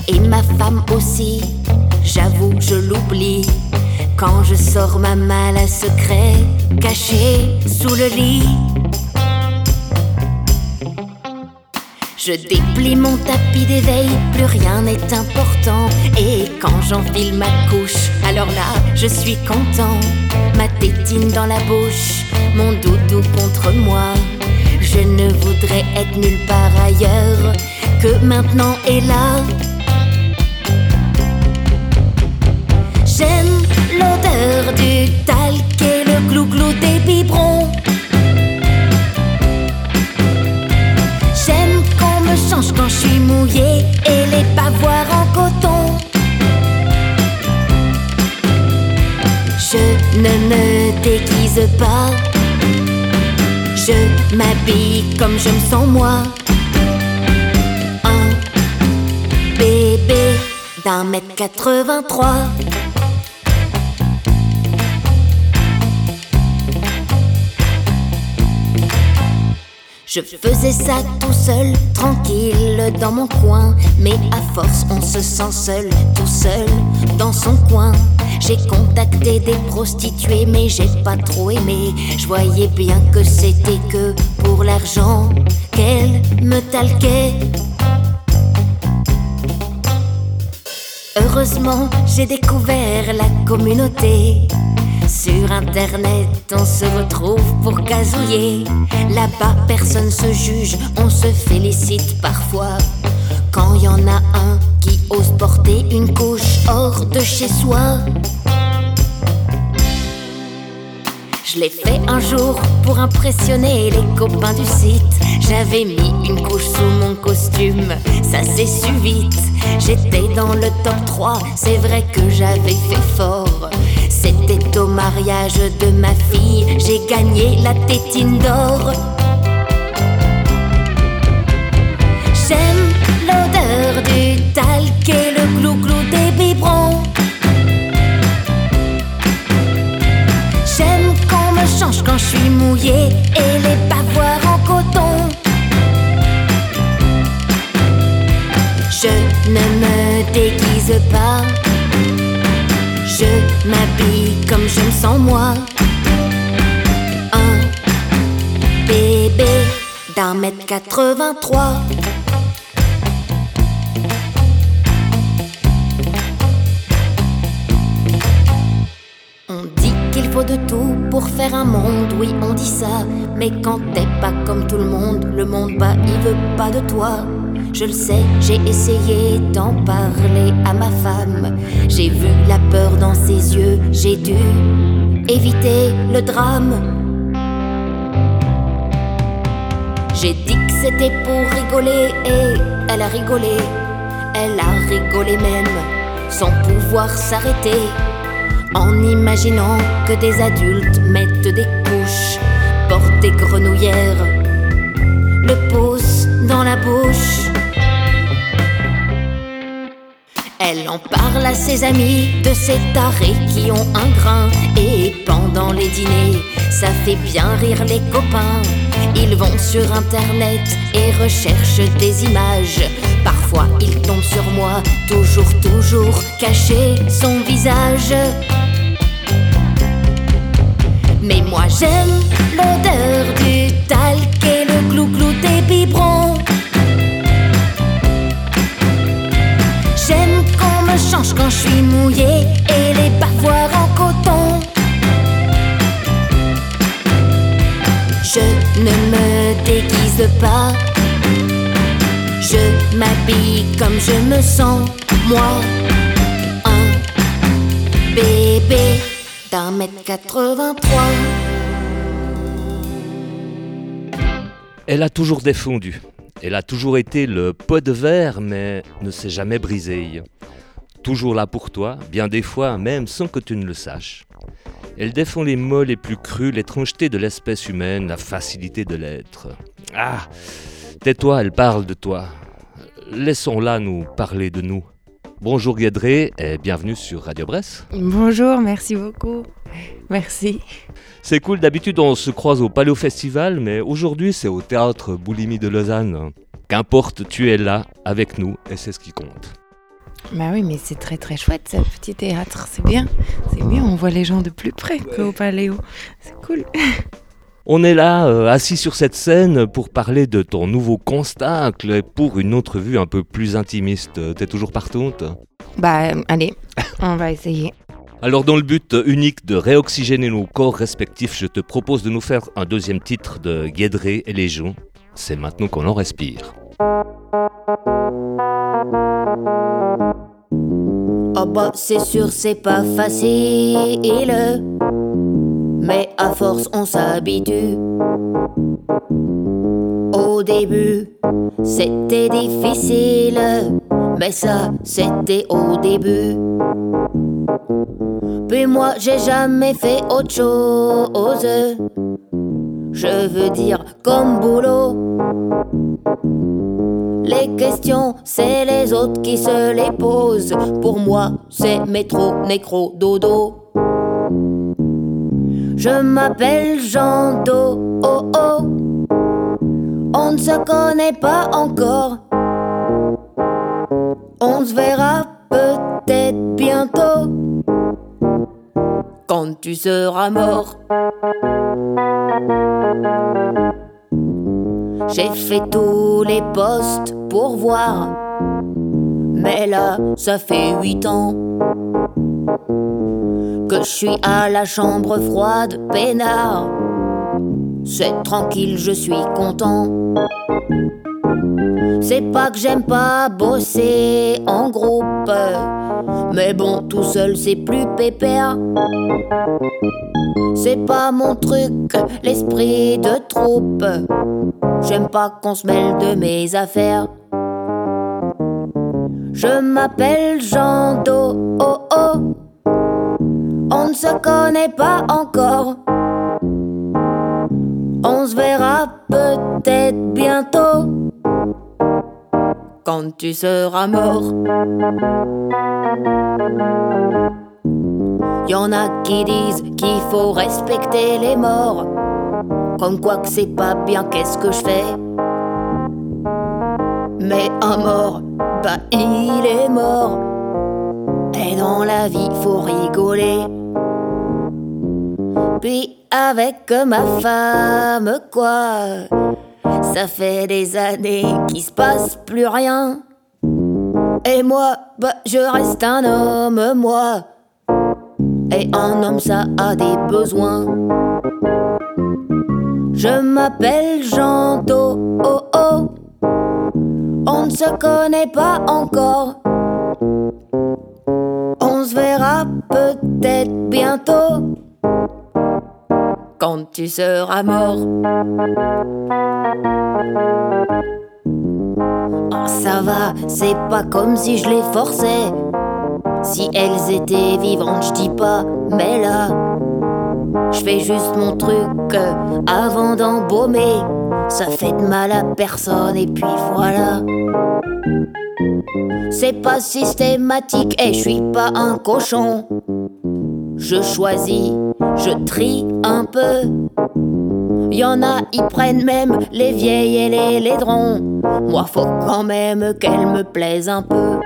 Et ma femme aussi, j'avoue je l'oublie quand je sors ma malle à secret cachée sous le lit. Je déplie mon tapis d'éveil, plus rien n'est important. Et quand j'enfile ma couche, alors là, je suis content. Ma tétine dans la bouche, mon doudou contre moi. Je ne voudrais être nulle part ailleurs que maintenant et là. J'aime l'odeur du talc et le glou-glou des biberons. Change quand je suis mouillée et les pavoirs en coton. Je ne me déguise pas. Je m'habille comme je me sens moi. Un bébé d'un mètre 83. Je faisais ça tout seul, tranquille dans mon coin. Mais à force, on se sent seul, tout seul dans son coin. J'ai contacté des prostituées, mais j'ai pas trop aimé. Je voyais bien que c'était que pour l'argent qu'elles me talquaient. Heureusement, j'ai découvert la communauté. Sur internet, on se retrouve pour casouiller. Là-bas, personne se juge, on se félicite parfois. Quand y en a un qui ose porter une couche hors de chez soi. Je l'ai fait un jour pour impressionner les copains du site. J'avais mis une couche sous mon costume, ça s'est su vite. J'étais dans le top 3, c'est vrai que j'avais fait fort. C'était au mariage de ma fille, j'ai gagné la tétine d'or. J'aime l'odeur du talc et le glou-glou des biberons. Me change quand je suis mouillée et les pavoirs en coton. Je ne me déguise pas. Je m'habille comme je me sens moi. Un bébé d'un mètre 83. Oui on dit ça. Mais quand t'es pas comme tout le monde, le monde bah il veut pas de toi. Je le sais, j'ai essayé d'en parler à ma femme. J'ai vu la peur dans ses yeux, j'ai dû éviter le drame. J'ai dit que c'était pour rigoler et elle a rigolé. elle a rigolé même, sans pouvoir s'arrêter, en imaginant que des adultes mettent des couches, portent des grenouillères, le pouce dans la bouche. Elle en parle à ses amis de ces tarés qui ont un grain. Et pendant les dîners, ça fait bien rire les copains. Ils vont sur internet et recherchent des images. Ils tombent sur moi, toujours, toujours caché son visage. Mais moi j'aime l'odeur du talc et le clou-clou des biberons. J'aime qu'on me change quand je suis mouillée et les bavoirs en coton. Je ne me déguise pas. Je m'habille comme je me sens, moi. Un bébé d'un mètre 83. Elle a toujours défendu. Elle a toujours été le pot de verre, mais ne s'est jamais brisée. Toujours là pour toi, bien des fois même sans que tu ne le saches. Elle défend les mots les plus crus, l'étrangeté de l'espèce humaine, la facilité de l'être. Ah Tais-toi, elle parle de toi. Laissons-la nous parler de nous. Bonjour Guédré et bienvenue sur Radio Bresse. Bonjour, merci beaucoup. Merci. C'est cool, d'habitude on se croise au Paléo Festival, mais aujourd'hui c'est au théâtre Boulimie de Lausanne. Qu'importe, tu es là avec nous et c'est ce qui compte. Bah oui, mais c'est très très chouette ce petit théâtre, c'est bien. C'est bien, on voit les gens de plus près qu'au Paléo. C'est cool. On est là, euh, assis sur cette scène, pour parler de ton nouveau constat, et pour une autre vue un peu plus intimiste. T'es toujours partante Bah allez, on va essayer. Alors dans le but unique de réoxygéner nos corps respectifs, je te propose de nous faire un deuxième titre de Guédré et Légion. C'est maintenant qu'on en respire. Oh bah c'est sûr c'est pas facile Mais à force on s'habitue. Au début c'était difficile. Mais ça c'était au début. Puis moi j'ai jamais fait autre chose. Je veux dire comme boulot. Les questions, c'est les autres qui se les posent. Pour moi, c'est métro, nécro, dodo. Je m'appelle Jean Do, oh oh. On ne se connaît pas encore. On se verra peut-être bientôt. Quand tu seras mort. J'ai fait tous les postes pour voir. Mais là, ça fait huit ans que je suis à la chambre froide, peinard. C'est tranquille, je suis content. C'est pas que j'aime pas bosser en groupe, mais bon, tout seul c'est plus pépère. C'est pas mon truc, l'esprit de troupe. J'aime pas qu'on se mêle de mes affaires. Je m'appelle Jean Do, oh oh. On ne se connaît pas encore. On se verra peut-être bientôt. Quand tu seras mort. Y en a qui disent qu'il faut respecter les morts. Comme quoi que c'est pas bien, qu'est-ce que je fais? Mais un mort, bah il est mort. Et dans la vie, faut rigoler. Puis avec ma femme, quoi Ça fait des années qu'il se passe plus rien. Et moi, bah je reste un homme, moi. Et un homme, ça a des besoins. Je m'appelle Jean Do, oh oh. On ne se connaît pas encore. On se verra peut-être bientôt. Quand tu seras mort. Oh, Ça va, c'est pas comme si je les forçais. Si elles étaient vivantes, je dis pas, mais là, je fais juste mon truc euh, avant d'embaumer. Ça fait de mal à personne et puis voilà. C'est pas systématique et je suis pas un cochon. Je choisis, je trie un peu. Y en a, ils prennent même les vieilles et les laidrons. Moi, faut quand même qu'elles me plaisent un peu.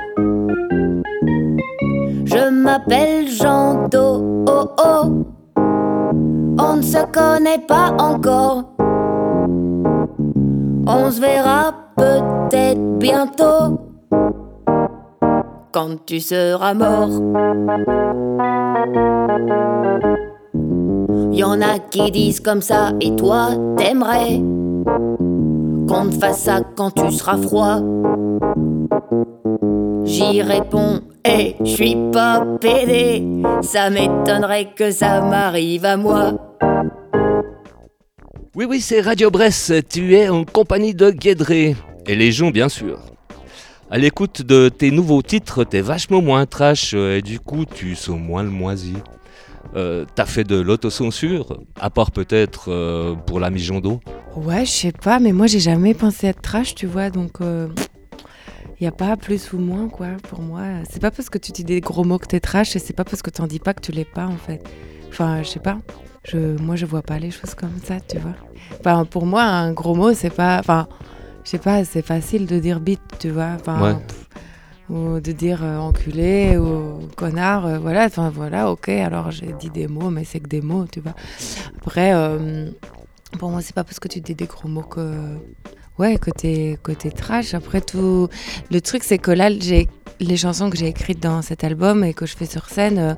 Je m'appelle Jean Do, oh oh. On ne se connaît pas encore. On se verra peut-être bientôt. Quand tu seras mort. Y en a qui disent comme ça, et toi, t'aimerais qu'on te fasse ça quand tu seras froid. J'y réponds, eh, je suis pas pédé, ça m'étonnerait que ça m'arrive à moi. Oui, oui, c'est Radio Brest, tu es en compagnie de Guédré. Et les gens, bien sûr. À l'écoute de tes nouveaux titres, t'es vachement moins trash euh, et du coup, tu sens moins le moisi. Euh, T'as fait de l'autocensure, à part peut-être euh, pour la Jondo Ouais, je sais pas, mais moi j'ai jamais pensé être trash, tu vois, donc il n'y a pas plus ou moins, quoi, pour moi. C'est pas parce que tu dis des gros mots que t'es trash et c'est pas parce que t'en dis pas que tu l'es pas, en fait. Enfin, je sais pas. Je, moi, je vois pas les choses comme ça, tu vois. Enfin, pour moi, un gros mot, c'est pas. Enfin, je sais pas, c'est facile de dire bite, tu vois. Enfin, Ouais. pff, ou de dire euh, enculé ou connard, euh, voilà. Enfin, voilà, ok. Alors, j'ai dit des mots, mais c'est que des mots, tu vois. Après, euh, pour moi, c'est pas parce que tu dis des gros mots que. Ouais, côté, côté trash. Après tout, le truc, c'est que là, j'ai les chansons que j'ai écrites dans cet album et que je fais sur scène.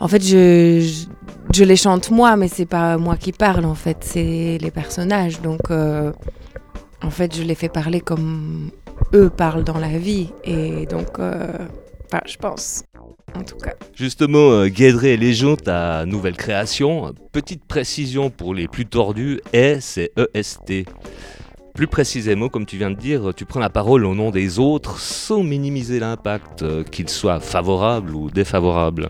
en fait, je, je, je les chante moi, mais c'est pas moi qui parle, en fait, c'est les personnages. Donc, en fait, je les fais parler comme eux parlent dans la vie. Et donc, euh, enfin, je pense, en tout cas. Justement, euh, Guédré et Légion, ta nouvelle création, petite précision pour les plus tordus, est c'est EST. Plus précisément, comme tu viens de dire, tu prends la parole au nom des autres sans minimiser l'impact, euh, qu'il soit favorable ou défavorable.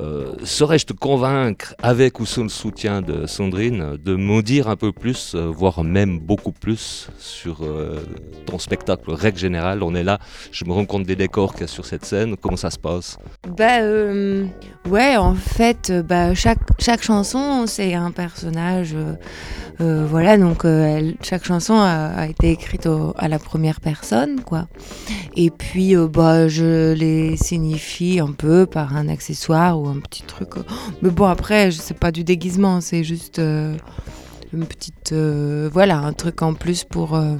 Euh, Saurais-je te convaincre, avec ou sans le soutien de Sandrine, de m'en dire un peu plus, euh, voire même beaucoup plus, sur euh, ton spectacle Règle Générale? On est là, je me rends compte des décors qu'il y a sur cette scène, comment ça se passe? Bah ouais, en fait, bah, chaque, chaque chanson, c'est un personnage. voilà, donc chaque chanson a, été écrite à la première personne, quoi. Et puis, bah, je les signifie un peu par un accessoire ou un petit truc. euh. Mais bon, après, sais pas du déguisement, c'est juste euh, une petite. euh, voilà, un truc en plus pour. euh,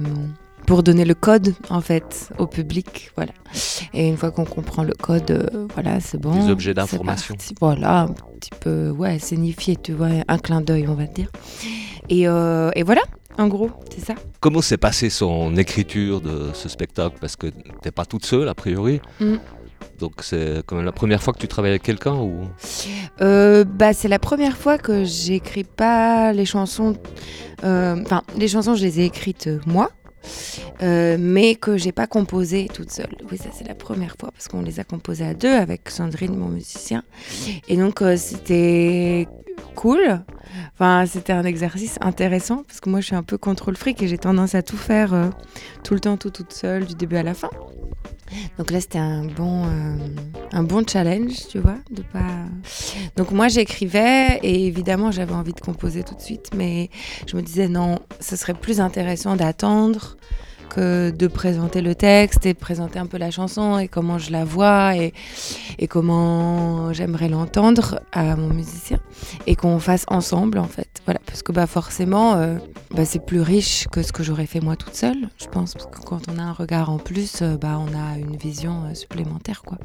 pour donner le code en fait au public, voilà. Et une fois qu'on comprend le code, voilà, c'est bon. Des objets c'est d'information. Voilà, un petit peu, ouais, signifié, tu vois, un clin d'œil, on va dire. Et, et voilà, en gros, c'est ça. Comment s'est passée son écriture de ce spectacle? Parce que t'es pas toute seule, a priori. Mm. Donc c'est quand même la première fois que tu travailles avec quelqu'un ou? Euh, bah, c'est la première fois que j'écris pas les chansons. euh, Enfin, les chansons, je les ai écrites euh, moi. mais que j'ai pas composé toute seule. Oui, ça c'est la première fois parce qu'on les a composées à deux avec Sandrine, mon musicien. Et donc c'était cool. Enfin, c'était un exercice intéressant parce que moi je suis un peu contrôle fric et j'ai tendance à tout faire tout le temps, tout toute seule, du début à la fin. Donc là, c'était un bon, euh, un bon challenge, tu vois, de pas. Donc moi, j'écrivais et évidemment, j'avais envie de composer tout de suite, mais je me disais non, ce serait plus intéressant d'attendre de présenter le texte et présenter un peu la chanson et comment je la vois et, et comment j'aimerais l'entendre à mon musicien et qu'on fasse ensemble en fait. Voilà, parce que bah forcément, euh, bah, c'est plus riche que ce que j'aurais fait moi toute seule, je pense, parce que quand on a un regard en plus, euh, bah on a une vision euh, supplémentaire quoi.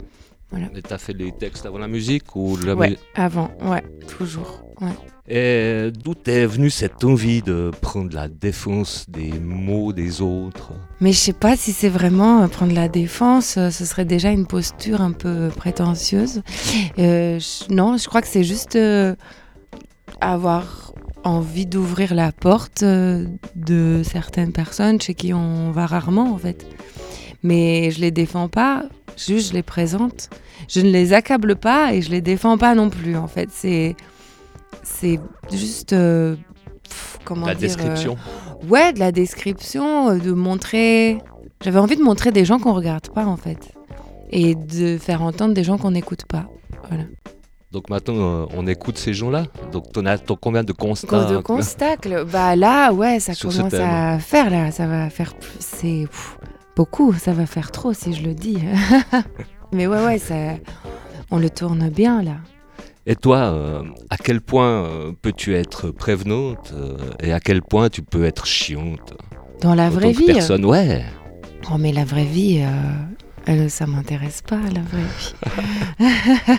Voilà. Et t'as fait les textes avant la musique ou Ouais, avant, ouais, toujours, ouais. Et d'où t'es venue cette envie de prendre la défense des mots des autres? Mais je sais pas si c'est vraiment euh, prendre la défense, euh, ce serait déjà une posture un peu prétentieuse. Euh, non, je crois que c'est juste avoir envie d'ouvrir la porte de certaines personnes chez qui on va rarement en fait. Mais je les défends pas, juste je les présente. Je ne les accable pas et je les défends pas non plus en fait. C'est c'est juste euh, pff, comment La dire, description. euh, ouais, de la description, euh, de montrer. J'avais envie de montrer des gens qu'on regarde pas en fait et de faire entendre des gens qu'on n'écoute pas. Voilà. Donc maintenant, euh, on écoute ces gens-là. Donc t'en as t'as combien de constats de constacle, bah là, ouais, ça Sur commence à faire là, ça va faire plus, c'est beaucoup, ça va faire trop si je le dis. Mais ouais, ouais, ça, on le tourne bien là. Et toi, euh, à quel point euh, peux-tu être prévenante euh, et à quel point tu peux être chiante Dans la vraie vie. personne, ouais. Oh mais la vraie vie, euh, elle, ça m'intéresse pas la vraie vie.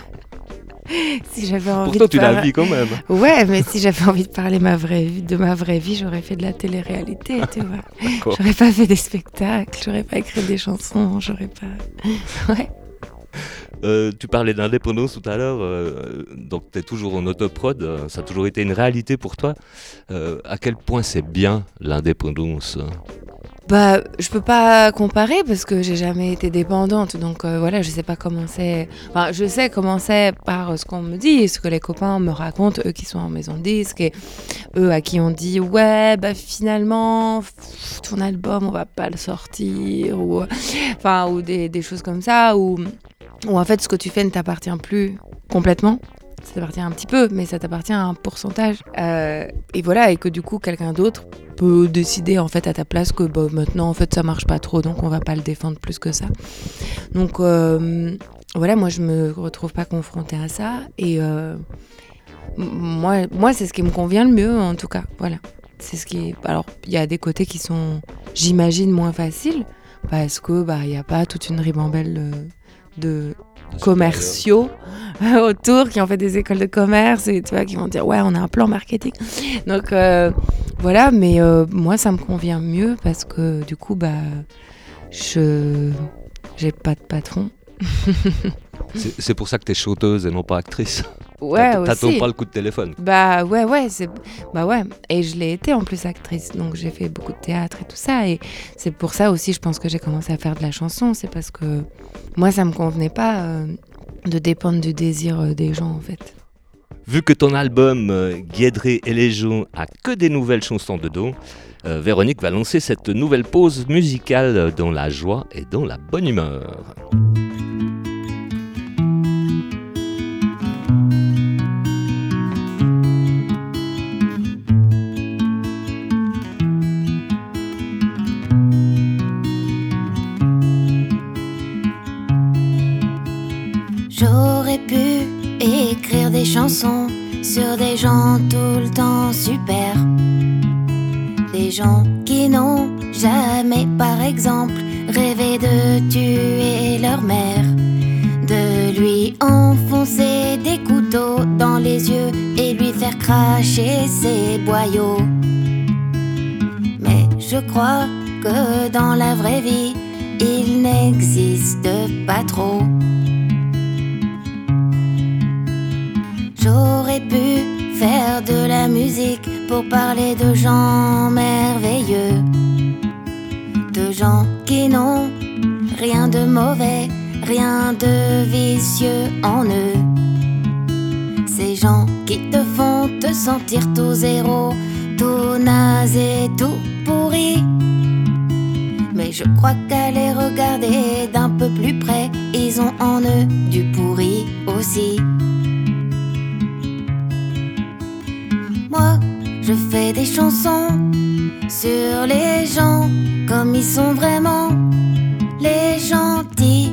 si j'avais envie Pourtant, de tu la par- vis quand même. Ouais, mais si j'avais envie de parler ma vraie vie, de ma vraie vie, j'aurais fait de la télé-réalité, tu vois. J'aurais pas fait des spectacles, j'aurais pas écrit des chansons, j'aurais pas. Ouais. Euh, tu parlais d'indépendance tout à l'heure, euh, donc tu es toujours en autoprod, euh, ça a toujours été une réalité pour toi. Euh, à quel point c'est bien l'indépendance Bah, je peux pas comparer parce que j'ai jamais été dépendante, donc voilà, je sais pas comment c'est. Enfin, je sais comment c'est par ce qu'on me dit, ce que les copains me racontent, eux qui sont en maison de disque, et eux à qui on dit ouais, bah finalement, ton album, on va pas le sortir, ou enfin, ou des, des choses comme ça, ou, ou en fait, ce que tu fais ne t'appartient plus complètement. Ça t'appartient un petit peu, mais ça t'appartient à un pourcentage. Euh, et voilà, et que du coup, quelqu'un d'autre peut décider en fait à ta place que bah, maintenant en fait ça marche pas trop donc on va pas le défendre plus que ça donc euh, voilà moi je me retrouve pas confrontée à ça et euh, moi moi c'est ce qui me convient le mieux en tout cas voilà c'est ce qui alors il y a des côtés qui sont j'imagine moins faciles parce que bah il y a pas toute une ribambelle de commerciaux autour qui ont fait des écoles de commerce et tu vois qui vont dire ouais on a un plan marketing. Donc euh, voilà mais euh, moi ça me convient mieux parce que du coup bah je j'ai pas de patron C'est pour ça que tu es chanteuse et non pas actrice. Ouais, T'att- T'attends pas le coup de téléphone. Bah ouais, ouais, c'est bah ouais. Et je l'ai été en plus actrice, donc j'ai fait beaucoup de théâtre et tout ça. Et c'est pour ça aussi, je pense que j'ai commencé à faire de la chanson. C'est parce que moi, ça me convenait pas euh, de dépendre du désir euh, des gens en fait. Vu que ton album euh, Guédré et Légion a que des nouvelles chansons dedans, euh, Véronique va lancer cette nouvelle pause musicale dans la joie et dans la bonne humeur. Des chansons sur des gens tout le temps super. Des gens qui n'ont jamais, par exemple, rêvé de tuer leur mère. De lui enfoncer des couteaux dans les yeux et lui faire cracher ses boyaux. Mais je crois que dans la vraie vie, il n'existe pas trop. J'aurais pu faire de la musique pour parler de gens merveilleux, de gens qui n'ont rien de mauvais, rien de vicieux en eux. Ces gens qui te font te sentir tout zéro, tout naze et tout pourri. Mais je crois qu'à les regarder d'un peu plus près, ils ont en eux du pourri aussi. Je fais des chansons sur les gens comme ils sont vraiment. Les gentils,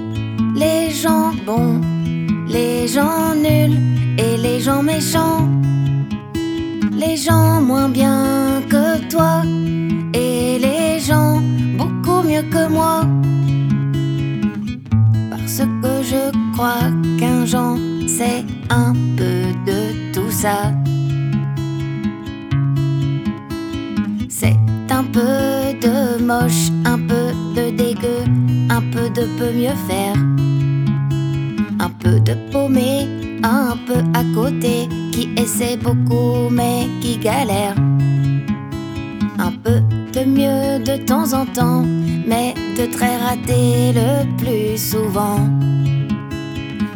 les gens bons, les gens nuls et les gens méchants. Les gens moins bien que toi et les gens beaucoup mieux que moi. Parce que je crois qu'un Jean, c'est un peu de tout ça. Peu de moche, un peu de dégueu, un peu de peu mieux faire. Un peu de paumé, un peu à côté, qui est essaient beaucoup mais qui galèrent. Un peu de mieux de temps en temps, mais de très raté le plus souvent.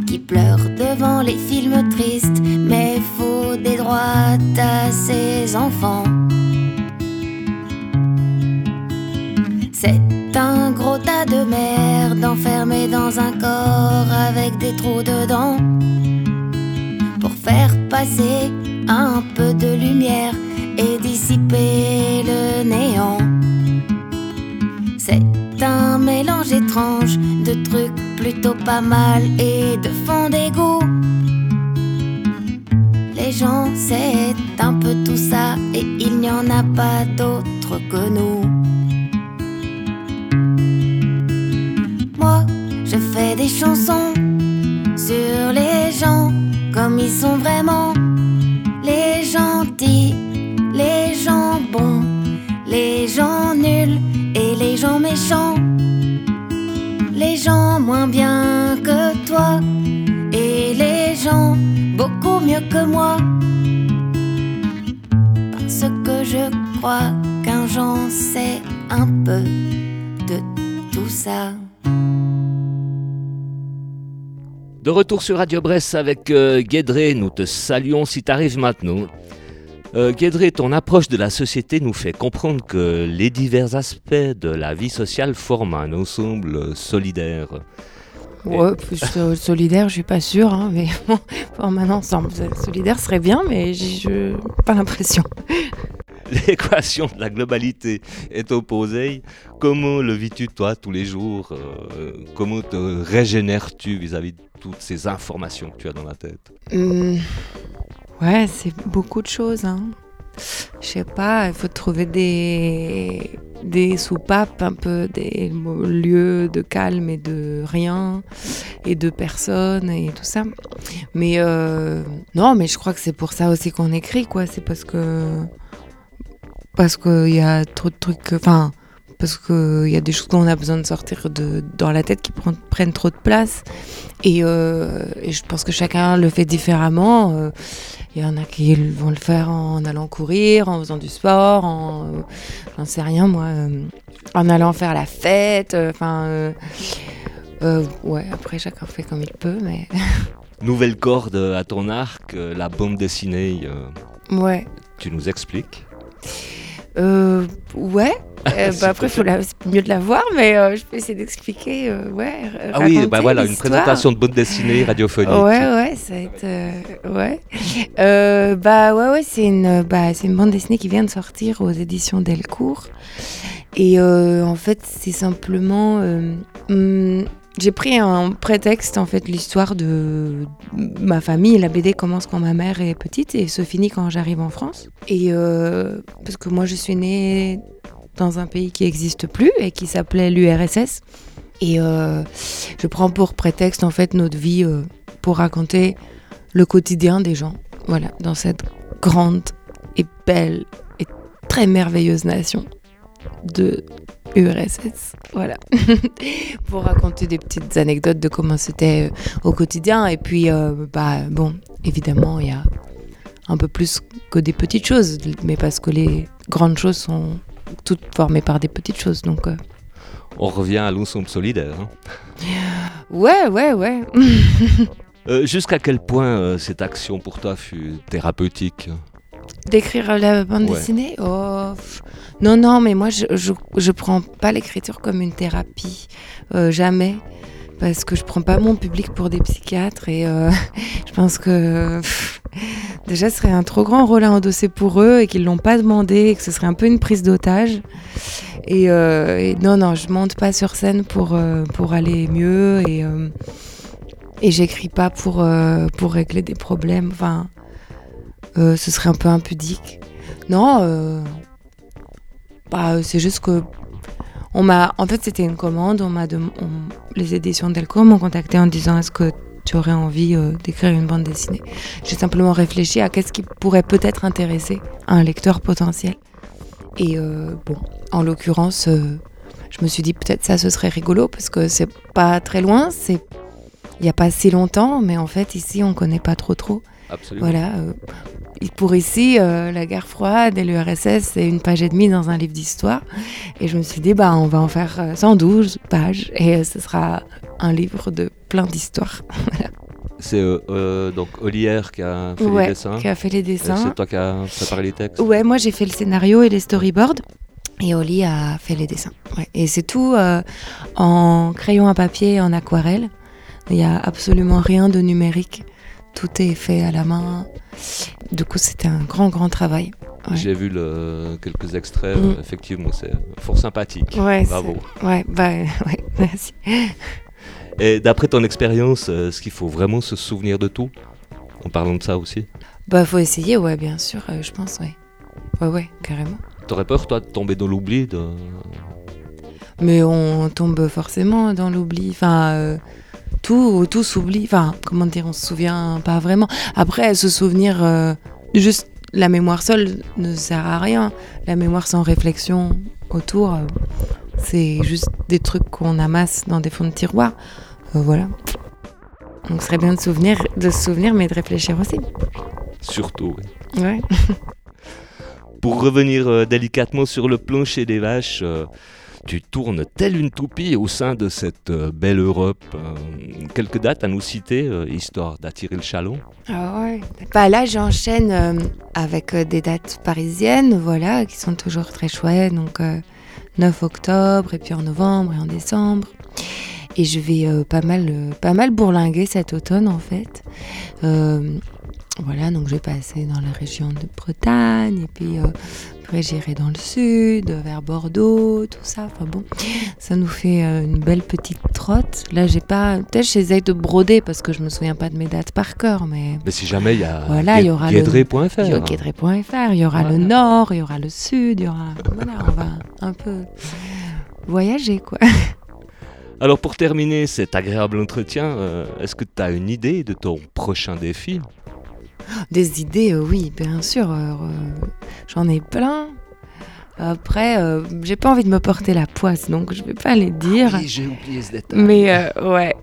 Qui pleure devant les films tristes, mais faut des droits à ses enfants. C'est un gros tas de merde enfermé dans un corps avec des trous dedans. Pour faire passer un peu de lumière et dissiper le néant. C'est un mélange étrange de trucs plutôt pas mal et de fond d'égout. Les gens, c'est un peu tout ça et il n'y en a pas d'autres que nous. Chansons sur les gens comme ils sont vraiment. Les gentils, les gens bons, les gens nuls et les gens méchants. Les gens moins bien que toi et les gens beaucoup mieux que moi. Parce que je crois qu'un Jean sait un peu de tout ça. De retour sur Radio Brest avec euh, Guédré, nous te saluons si t'arrives maintenant. Euh, Guédré, ton approche de la société nous fait comprendre que les divers aspects de la vie sociale forment un ensemble solidaire. Ouais, plus euh, solidaire, je suis pas sûre, hein, mais forme un ensemble. Solidaire serait bien, mais j'ai pas l'impression. L'équation de la globalité est opposée. Comment le vis-tu toi tous les jours Euh, Comment te régénères-tu vis-à-vis de toutes ces informations que tu as dans la tête? Hum, ouais, c'est beaucoup de choses. Hein. Je sais pas, il faut trouver des, des soupapes, un peu des lieux de calme et de rien, et de personnes et tout ça. Mais euh, non, mais je crois que c'est pour ça aussi qu'on écrit, quoi. C'est parce que. Parce qu'il y a trop de trucs. Enfin. Parce qu'il y a des choses dont on a besoin de sortir de, dans la tête qui prennent, prennent trop de place. Et, euh, et je pense que chacun le fait différemment. Euh, Il y en a qui vont le faire en allant courir, en faisant du sport, en. euh, J'en sais rien, moi. euh, en allant faire la fête. Enfin. ouais, après, chacun fait comme il peut, mais. Nouvelle corde à ton arc, la bande dessinée, ouais. tu nous expliques Euh, ouais. Euh, S'il bah après, faut la- c'est mieux de la voir, mais euh, je peux essayer d'expliquer. euh, ouais. Ah oui, bah voilà, une présentation de bande dessinée radiophonique. Ouais, ouais, ça va être. euh, ouais. Euh, bah ouais, ouais, c'est une, bah, une bande dessinée qui vient de sortir aux éditions Delcourt. Et euh, en fait, c'est simplement. euh, hum, j'ai pris un prétexte, en fait, l'histoire de ma famille. La BD commence quand ma mère est petite et se finit quand j'arrive en France. Et euh, parce que moi, je suis née dans un pays qui n'existe plus et qui s'appelait l'URSS. Et euh, je prends pour prétexte en fait notre vie euh, pour raconter le quotidien des gens. Voilà, dans cette grande et belle et très merveilleuse nation de URSS. Voilà. pour raconter des petites anecdotes de comment c'était euh, au quotidien. Et puis, euh, bah, bon, évidemment, il y a un peu plus que des petites choses, mais parce que les grandes choses sont toutes formées par des petites choses. Donc, euh, On revient à l'ensemble solidaire. hein. ouais, ouais, ouais. Euh, Jusqu'à quel point cette action pour toi fut thérapeutique? D'écrire la bande Ouais. dessinée Oh. Non, non, mais moi, je, je, je prends pas l'écriture comme une thérapie. Euh, jamais. Parce que je prends pas mon public pour des psychiatres et euh, je pense que pff, déjà ce serait un trop grand rôle à endosser pour eux et qu'ils l'ont pas demandé et que ce serait un peu une prise d'otage. Et, euh, et non, non, je monte pas sur scène pour, pour aller mieux et, et j'écris pas pour, pour régler des problèmes. Enfin, euh, ce serait un peu impudique. Non, euh, bah, c'est juste que on m'a, en fait, c'était une commande. On m'a, on- les éditions Delcourt m'ont contacté en disant est-ce que tu aurais envie euh, d'écrire une bande dessinée? J'ai simplement réfléchi à qu'est-ce qui pourrait peut-être intéresser un lecteur potentiel. Et bon, en l'occurrence, je me suis dit peut-être ça ce serait rigolo parce que c'est pas très loin, c'est il y a pas si longtemps, mais en fait ici on connaît pas trop trop. Absolument. Voilà, euh, pour ici, euh, la guerre froide et l'URSS, c'est une page et demie dans un livre d'histoire. Et je me suis dit, bah, on va en faire euh, 112 pages et euh, ce sera un livre de plein d'histoires. C'est euh, euh, donc Olière qui a fait Ouais, les dessins. qui a fait les dessins. C'est toi qui as préparé les textes. Ouais, moi j'ai fait le scénario et les storyboards. Et Oli a fait les dessins. Ouais. Et c'est tout euh, en crayon à papier et en aquarelle. Il n'y a absolument rien de numérique. Tout est fait à la main. Du coup, c'était un grand, grand travail. Ouais. J'ai vu le- quelques extraits, Mm. euh, effectivement, c'est fort sympathique. Ouais, Bravo. Ouais, bah, ouais, merci. Et d'après ton expérience, euh, est-ce qu'il faut vraiment se souvenir de tout En parlant de ça aussi? Bah, faut essayer, ouais, bien sûr, euh, je pense, ouais. Ouais, ouais, carrément. T'aurais peur, toi, de tomber dans l'oubli de... Mais on tombe forcément dans l'oubli. Enfin, euh, tout, tout s'oublie. Enfin, comment dire, on se souvient pas vraiment. Après, se souvenir, euh, juste la mémoire seule ne sert à rien. La mémoire sans réflexion autour, euh, c'est juste des trucs qu'on amasse dans des fonds de tiroir. Euh, voilà. Donc, ce serait bien de, souvenir, de se souvenir, mais de réfléchir aussi. Surtout, oui. Ouais. Pour revenir délicatement sur le plancher des vaches, tu tournes telle une toupie au sein de cette euh, belle Europe. Euh, quelques dates à nous citer, euh, histoire d'attirer le chaland Ah ouais. Bah là, j'enchaîne avec des dates parisiennes, voilà, qui sont toujours très chouettes. Donc, euh, 9 octobre, et puis en novembre et en décembre. Et je vais pas, mal, pas mal bourlinguer cet automne, en fait. Voilà, donc je vais passer dans la région de Bretagne, et puis euh, après j'irai dans le sud, vers Bordeaux, tout ça. Enfin bon, ça nous fait euh, une belle petite trotte. Là, j'ai pas. Peut-être j'essaye de broder parce que je me souviens pas de mes dates par cœur, mais. Mais si jamais il y a Voilà, il y aura le. guédré.fr. Il y aura le nord, il y aura le sud, il y aura. Voilà, on va un peu voyager, quoi. Alors pour terminer cet agréable entretien, euh, est-ce que tu as une idée de ton prochain défi? Des idées, euh, oui, bien sûr. euh, J'en ai plein. Après, euh, j'ai pas envie de me porter la poisse, donc je vais pas les dire. Oui, j'ai oublié ce détail. Mais euh, ouais.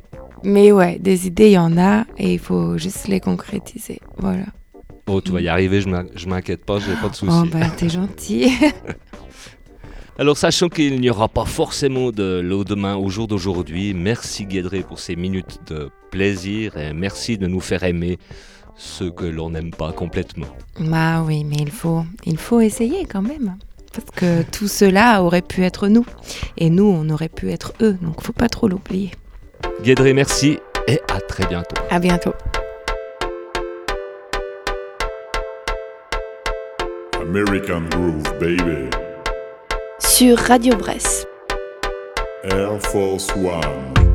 Mais ouais, des idées, il y en a et il faut juste les concrétiser. Voilà. Oh, tu vas y arriver, je m'inquiète pas, j'ai pas de soucis. Oh, bah, t'es gentil. Alors, sachant qu'il n'y aura pas forcément de l'eau demain au jour d'aujourd'hui, merci Guédré pour ces minutes de plaisir et merci de nous faire aimer ce que l'on n'aime pas complètement. bah oui, mais il faut, il faut essayer quand même. Parce que tout cela aurait pu être nous. Et nous, on aurait pu être eux. Donc, faut pas trop l'oublier. Guédré, merci et à très bientôt. À bientôt. American Groove, baby. Sur Radio Bresse. Air Force One.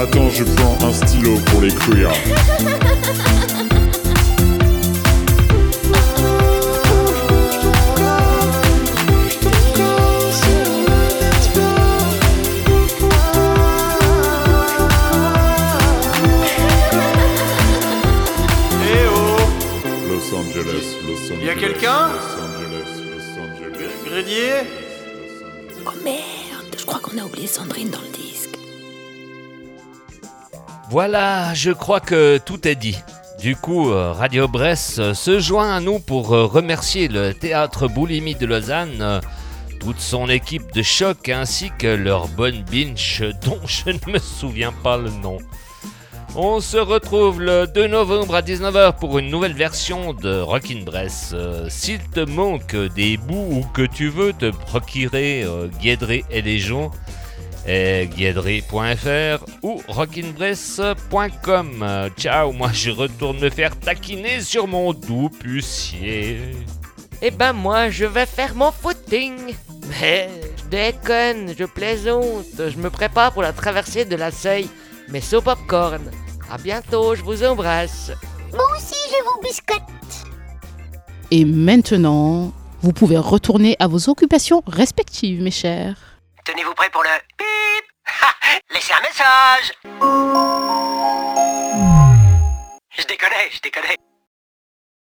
Attends, je prends un stylo pour l'écrire. Voilà, je crois que tout est dit. Du coup, euh, Radio Brest euh, se joint à nous pour euh, remercier le théâtre Boulimie de Lausanne, toute son équipe de choc ainsi que leur bonne binge dont je ne me souviens pas le nom. On se retrouve le 2 novembre à 19h pour une nouvelle version de Rockin' Bress. Euh, S'il te manque des bouts ou que tu veux te procurer euh, Guédré et Légion, et guédré.fr ou rockinbress.com. Ciao, moi je retourne me faire taquiner sur mon doux pucier. Eh ben moi, je vais faire mon footing. Mais je déconne, je plaisante. Je me prépare pour la traversée de la Seuil, mais sans popcorn. À bientôt, je vous embrasse. Moi aussi, je vous biscotte. Et maintenant, vous pouvez retourner à vos occupations respectives, mes chers. Tenez-vous prêts pour le bip Laissez un message Je déconne, je déconne.